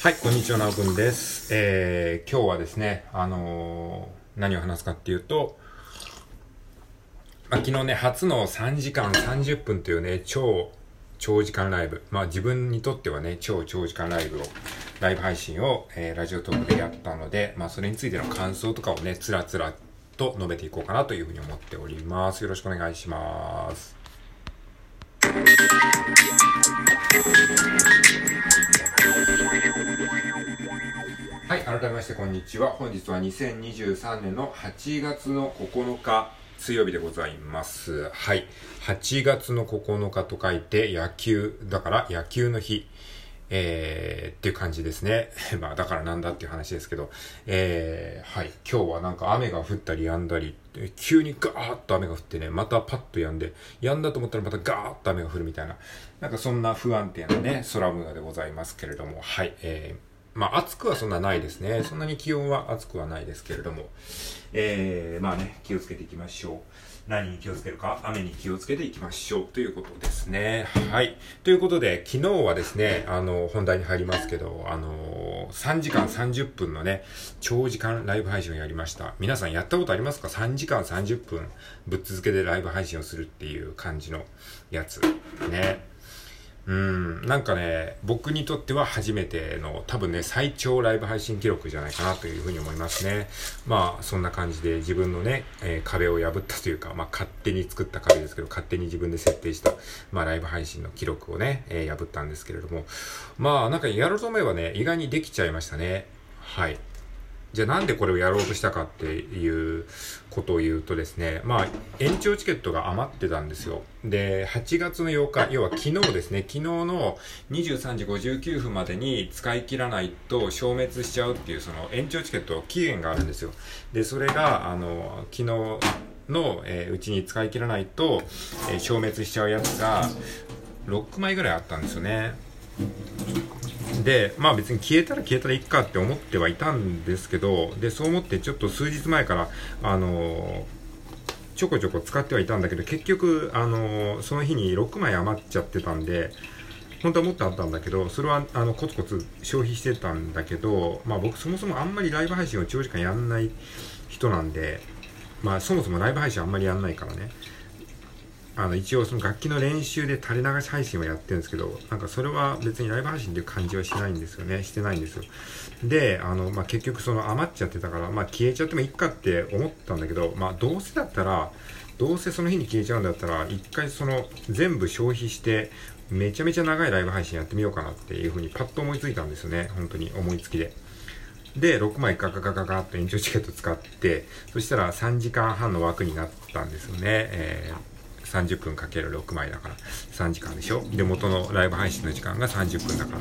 はい、こんにちは、なおくんです。えー、今日はですね、あのー何を話すかっていうと、まあ、昨日ね、初の3時間30分というね、超長時間ライブ。まあ自分にとってはね、超長時間ライブを、ライブ配信を、えーラジオトークでやったので、まあそれについての感想とかをね、つらつらと述べていこうかなというふうに思っております。よろしくお願いします。はい、改めましてこんにちは。本日は2023年の8月の9日、水曜日でございます。はい。8月の9日と書いて野球、だから野球の日。えー、っていう感じですね。まあ、だからなんだっていう話ですけど、えー、はい。今日はなんか雨が降ったり止んだり、急にガーッと雨が降ってね、またパッと止んで、止んだと思ったらまたガーッと雨が降るみたいな、なんかそんな不安定なね、空模様でございますけれども、はい。えー、まあ、暑くはそんなないですね。そんなに気温は暑くはないですけれども、えー、まあね、気をつけていきましょう。何に気をつけるか雨に気をつけていきましょうということですね。はい。ということで、昨日はですね、あの、本題に入りますけど、あの、3時間30分のね、長時間ライブ配信をやりました。皆さんやったことありますか ?3 時間30分ぶっ続けでライブ配信をするっていう感じのやつ。ね。うん、なんかね、僕にとっては初めての、多分ね、最長ライブ配信記録じゃないかなというふうに思いますね。まあ、そんな感じで自分のね、えー壁を破ったというか、まあ、勝手に作った壁ですけど、勝手に自分で設定した、まあ、ライブ配信の記録をね、えー破ったんですけれども、まあ、なんかやろうと思えばね、意外にできちゃいましたね。はい。じゃあなんでこれをやろうとしたかっていうことを言うとですね、まあ延長チケットが余ってたんですよ。で、8月の8日、要は昨日ですね、昨日の23時59分までに使い切らないと消滅しちゃうっていうその延長チケット期限があるんですよ。で、それが、あの、昨日の、えーうちに使い切らないと、えー消滅しちゃうやつが6枚ぐらいあったんですよね。で、まあ別に消えたら消えたらいっかって思ってはいたんですけど、で、そう思ってちょっと数日前から、あのちょこちょこ使ってはいたんだけど、結局、あのその日に6枚余っちゃってたんで、本当はもっとあったんだけど、それは、あの、コツコツ消費してたんだけど、まあ僕そもそもあんまりライブ配信を長時間やんない人なんで、まあそもそもライブ配信あんまりやんないからね。あの一応その楽器の練習で垂れ流し配信をやってるんですけど、なんかそれは別にライブ配信っていう感じはしないんですよね。してないんですよ。で、あの、まあ、結局その余っちゃってたから、まあ、消えちゃってもいいかって思ったんだけど、まあ、どうせだったら、どうせその日に消えちゃうんだったら、一回その全部消費して、めちゃめちゃ長いライブ配信やってみようかなっていうふうにパッと思いついたんですよね。本当に思いつきで。で、6枚ガガガガガッと延長チケット使って、そしたら3時間半の枠になったんですよね。えー30分かける6枚だから3時間でしょ？で元のライブ配信の時間が30分だから。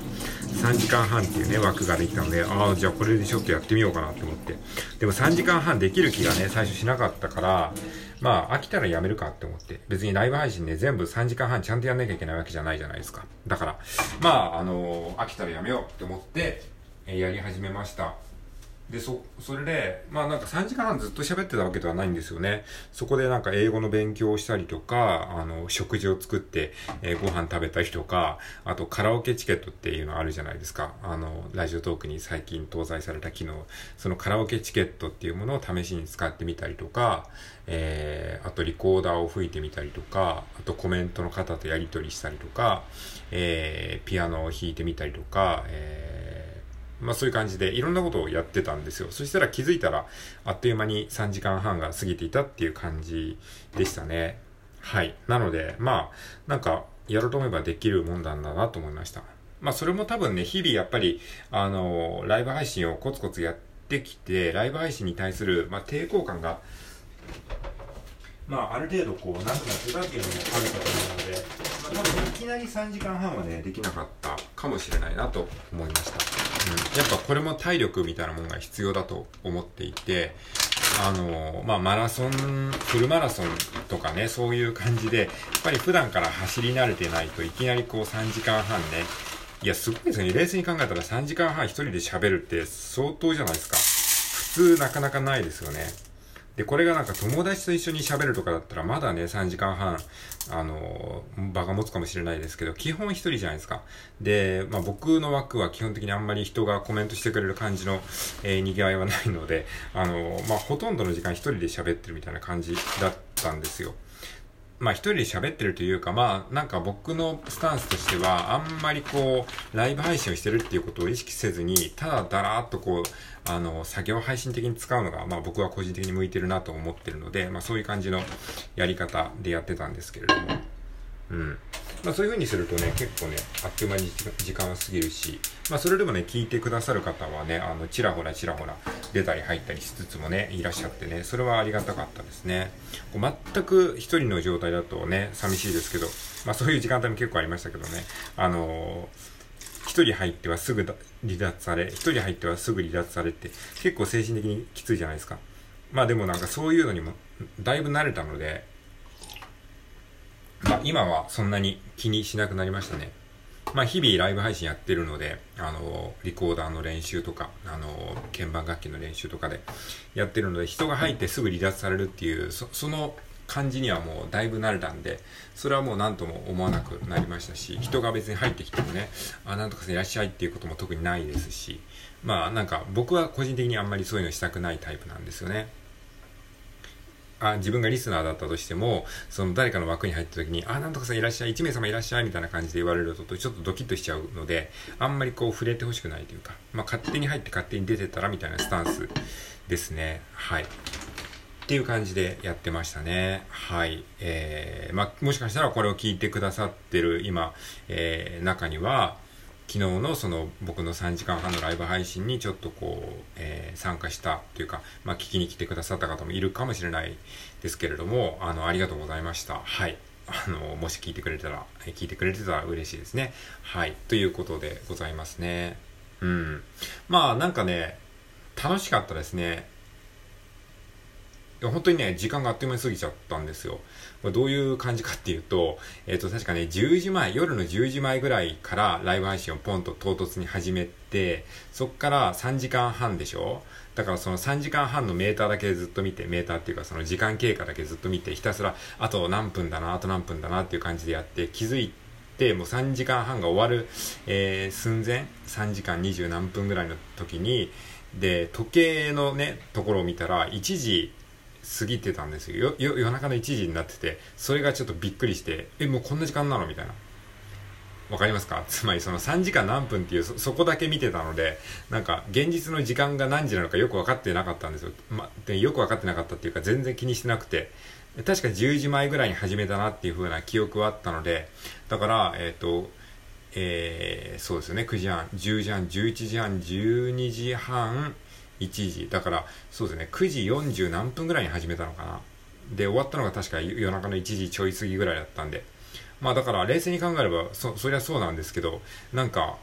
3時間半っていうね枠ができたのでああじゃあこれでちょ？っとやってみようかなって思って。でも3時間半できる気がね最初しなかったからまあ飽きたらやめるかって思って。別にライブ配信で全部3時間半ちゃんとやんなきゃいけないわけじゃないじゃないですか。だからまああの飽きたらやめようって思ってやり始めました。で、そ、それで、まあなんか3時間半ずっと喋ってたわけではないんですよね。そこでなんか英語の勉強をしたりとか、あの、食事を作って、えーご飯食べたりとか、あとカラオケチケットっていうのあるじゃないですか。あの、ラジオトークに最近搭載された機能、そのカラオケチケットっていうものを試しに使ってみたりとか、えーあとリコーダーを吹いてみたりとか、あとコメントの方とやり取りしたりとか、えーピアノを弾いてみたりとか、えーまあそういう感じでいろんなことをやってたんですよ。そしたら気づいたらあっという間に3時間半が過ぎていたっていう感じでしたね。はい。なので、まあ、なんかやろうと思えばできるもんなんだなと思いました。まあそれも多分ね、日々やっぱり、あの、ライブ配信をコツコツやってきて、ライブ配信に対する、まあ、抵抗感がまあ、ある程度こう、なくなってたっていうのもあるかと思うので、いきなり3時間半はね、できなかったかもしれないなと思いました。うん。やっぱこれも体力みたいなものが必要だと思っていて、あのまあ、マラソン、フルマラソンとかね、そういう感じで、やっぱり普段から走り慣れてないといきなりこう3時間半ね、いや、すごいですよね。冷静に考えたら3時間半一人で喋るって相当じゃないですか。普通なかなかないですよね。で、これがなんか友達と一緒に喋るとかだったらまだね、3時間半、あの、場が持つかもしれないですけど、基本一人じゃないですか。で、まあ僕の枠は基本的にあんまり人がコメントしてくれる感じの、えー、賑わいはないので、あの、まあほとんどの時間一人で喋ってるみたいな感じだったんですよ。まあ一人で喋ってるというか、まあなんか僕のスタンスとしては、あんまりこう、ライブ配信をしてるっていうことを意識せずに、ただだらーっとこう、あの、作業配信的に使うのが、まあ僕は個人的に向いてるなと思ってるので、まあそういう感じのやり方でやってたんですけれども、うん。まあそういう風にするとね、結構ね、あっという間に時間は過ぎるし、まあそれでもね、聞いてくださる方はね、あの、ちらほらちらほら出たり入ったりしつつもね、いらっしゃってね、それはありがたかったですねこう。全く一人の状態だとね、寂しいですけど、まあそういう時間帯も結構ありましたけどね、あのー、一人入ってはすぐ離脱され、一人入ってはすぐ離脱されって結構精神的にきついじゃないですか。まあでもなんかそういうのにもだいぶ慣れたので、まあ、今はそんなに気にしなくなりましたね。まあ、日々ライブ配信やってるので、あの、リコーダーの練習とか、あの、鍵盤楽器の練習とかでやってるので、人が入ってすぐ離脱されるっていう、そその感じにはもうだいぶ慣れたんで、それはもう何とも思わなくなりましたし、人が別に入ってきてもね、あ、なんとかさんいらっしゃいっていうことも特にないですし、まあなんか僕は個人的にあんまりそういうのしたくないタイプなんですよね。あ自分がリスナーだったとしても、その誰かの枠に入った時に、あ、なんとかさんいらっしゃい、1名様いらっしゃい、みたいな感じで言われると、ちょっとドキッとしちゃうので、あんまりこう触れてほしくないというか、まあ勝手に入って勝手に出てたらみたいなスタンスですね。はい。っていう感じでやってましたね。はい。えー、まあ、もしかしたらこれを聞いてくださってる今、えー、中には、昨日のその僕の3時間半のライブ配信にちょっとこう、えー、参加したというか、まあ、聞きに来てくださった方もいるかもしれないですけれども、あの、ありがとうございました。はい。あの、もし聞いてくれたら、聞いてくれてたら嬉しいですね。はい。ということでございますね。うん。まあ、なんかね、楽しかったですね。本当にね、時間があっという間に過ぎちゃったんですよ。まあどういう感じかっていうと、えっ、ー、と、確かね、10時前、夜の10時前ぐらいからライブ配信をポンと唐突に始めて、そっから3時間半でしょだからその3時間半のメーターだけずっと見て、メーターっていうかその時間経過だけずっと見て、ひたすら、あと何分だな、あと何分だなっていう感じでやって、気づいて、もう3時間半が終わる、えー、寸前、3時間20何分ぐらいの時に、で、時計のね、ところを見たら、1時過ぎてたんですよ。夜中の1時になっててそれがちょっとびっくりしてえもうこんな時間なの？みたいな。わかりますか？つまりその3時間何分っていうそこだけ見てたのでなんか現実の時間が何時なのかよく分かってなかったんですよ、ま、でよく分かってなかったっていうか全然気にしてなくて。確か10時前ぐらいに始めたなっていう風な記憶はあったのでだからえっ、ー、とえー、そうですよね。9時半10時半11時半12時半1時。だからそうですね9時40何分ぐらいに始めたのかな。で終わったのが確か夜中の1時ちょい過ぎぐらいだったんで。まあだから冷静に考えればそそりゃそうなんですけどなんか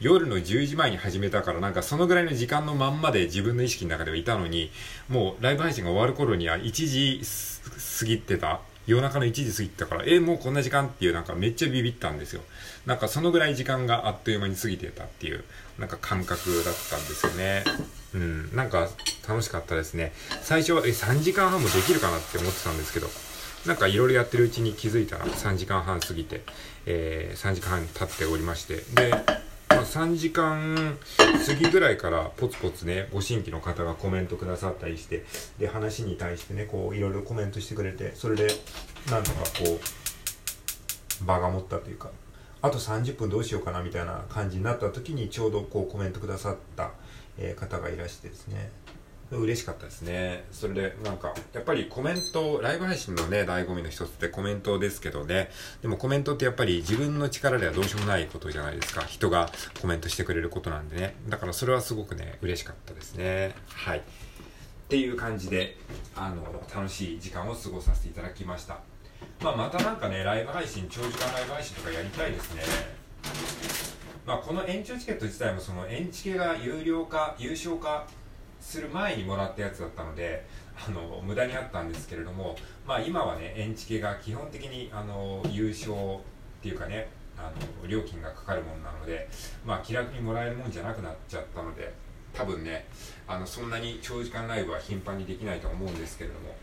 夜の10時前に始めたからなんかそのぐらいの時間のまんまで自分の意識の中ではいたのにもうライブ配信が終わる頃には1時過ぎてた。夜中の1時過ぎたから、え、もうこんな時間っていうなんかめっちゃビビったんですよ。なんかそのぐらい時間があっという間に過ぎてたっていう、なんか感覚だったんですよね。うん、なんか楽しかったですね。最初は、え、3時間半もできるかなって思ってたんですけど、なんかいろいろやってるうちに気づいたら3時間半過ぎて、えー、3時間半経っておりまして、で、まあ、3時間過ぎぐらいからポツポツね、ご新規の方がコメントくださったりして、で、話に対してね、こう、いろいろコメントしてくれて、それで、なんとかこう、場が持ったというか、あと30分どうしようかなみたいな感じになった時にちょうどこうコメントくださった、方がいらしてですね、嬉しかったですね。それで、なんか、やっぱりコメント、ライブ配信のね、醍醐味の一つってコメントですけどね、でもコメントってやっぱり自分の力ではどうしようもないことじゃないですか。人がコメントしてくれることなんでね。だからそれはすごくね、嬉しかったですね。はい。っていう感じで、あの、楽しい時間を過ごさせていただきました。まあ、またなんかね、ライブ配信、長時間ライブ配信とかやりたいですね。まあ、この延長チケット自体もその延チケが有料化、有償化する前にもらったやつだったのであの無駄にあったんですけれども、まあ、今はねエンチケが基本的にあの優勝っていうかねあの料金がかかるものなので、まあ、気楽にもらえるもんじゃなくなっちゃったので多分ねあのそんなに長時間ライブは頻繁にできないと思うんですけれども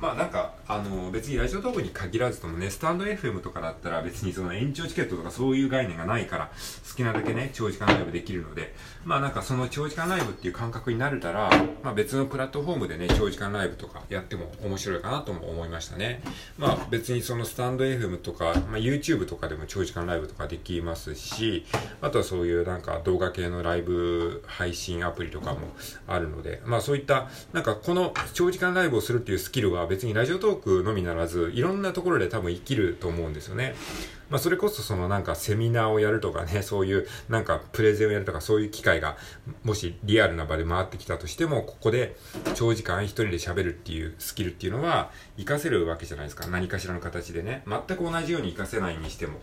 まあなんか、あの、別にラジオトークに限らずともね、スタンド FM とかだったら別にその延長チケットとかそういう概念がないから、好きなだけね、長時間ライブできるので、まあなんかその長時間ライブっていう感覚になれたら、まあ別のプラットフォームでね、長時間ライブとかやっても面白いかなとも思いましたね。まあ別にそのスタンド FM とか、まあ YouTube とかでも長時間ライブとかできますし、あとはそういうなんか動画系のライブ配信アプリとかもあるので、まあそういった、なんかこの長時間ライブをするっていうスキルは別にラジオトークのみならず、いろんなところで多分生きると思うんですよね。まあ、それこそそのなんかセミナーをやるとかね、そういうなんかプレゼンをやるとかそういう機会が、もしリアルな場で回ってきたとしても、ここで長時間一人で喋るっていうスキルっていうのは活かせるわけじゃないですか。何かしらの形でね。全く同じように活かせないにしても。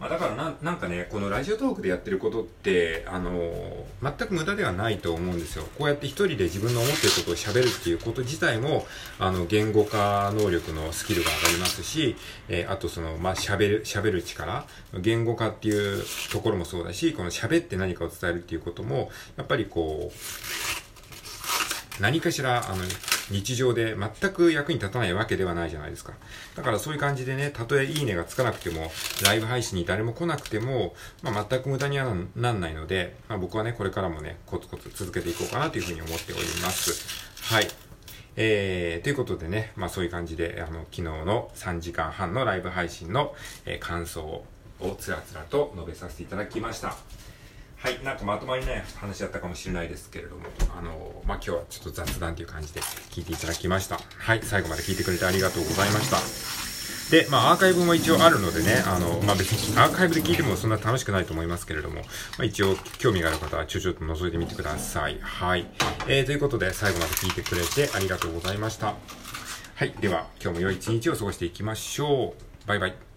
まあ、だからな、なんかね、このラジオトークでやってることって、あのー、全く無駄ではないと思うんですよ。こうやって一人で自分の思ってることを喋るっていうこと自体も、あの、言語化能力のスキルが上がりますし、えー、あとその、まあ、喋る、喋る力、言語化っていうところもそうだし、この喋って何かを伝えるっていうことも、やっぱりこう、何かしら、あの、日常で全く役に立たないわけではないじゃないですか。だからそういう感じでね、たとえいいねがつかなくても、ライブ配信に誰も来なくても、まあ、全く無駄にはなんないので、まあ、僕はね、これからもね、コツコツ続けていこうかなというふうに思っております。はい。えー、ということでね、まあそういう感じで、あの、昨日の3時間半のライブ配信の、えー、感想をつらつらと述べさせていただきました。はい、なんかまとまりない話だったかもしれないですけれども、あの、まあ、今日はちょっと雑談という感じで聞いていただきました。はい、最後まで聞いてくれてありがとうございました。で、まあ、アーカイブも一応あるのでね、あの、まあ、別にアーカイブで聞いてもそんな楽しくないと思いますけれども、まあ、一応興味がある方はちょちょっと覗いてみてください。はい。えー、ということで最後まで聞いてくれてありがとうございました。はい。では、今日も良い一日を過ごしていきましょう。バイバイ。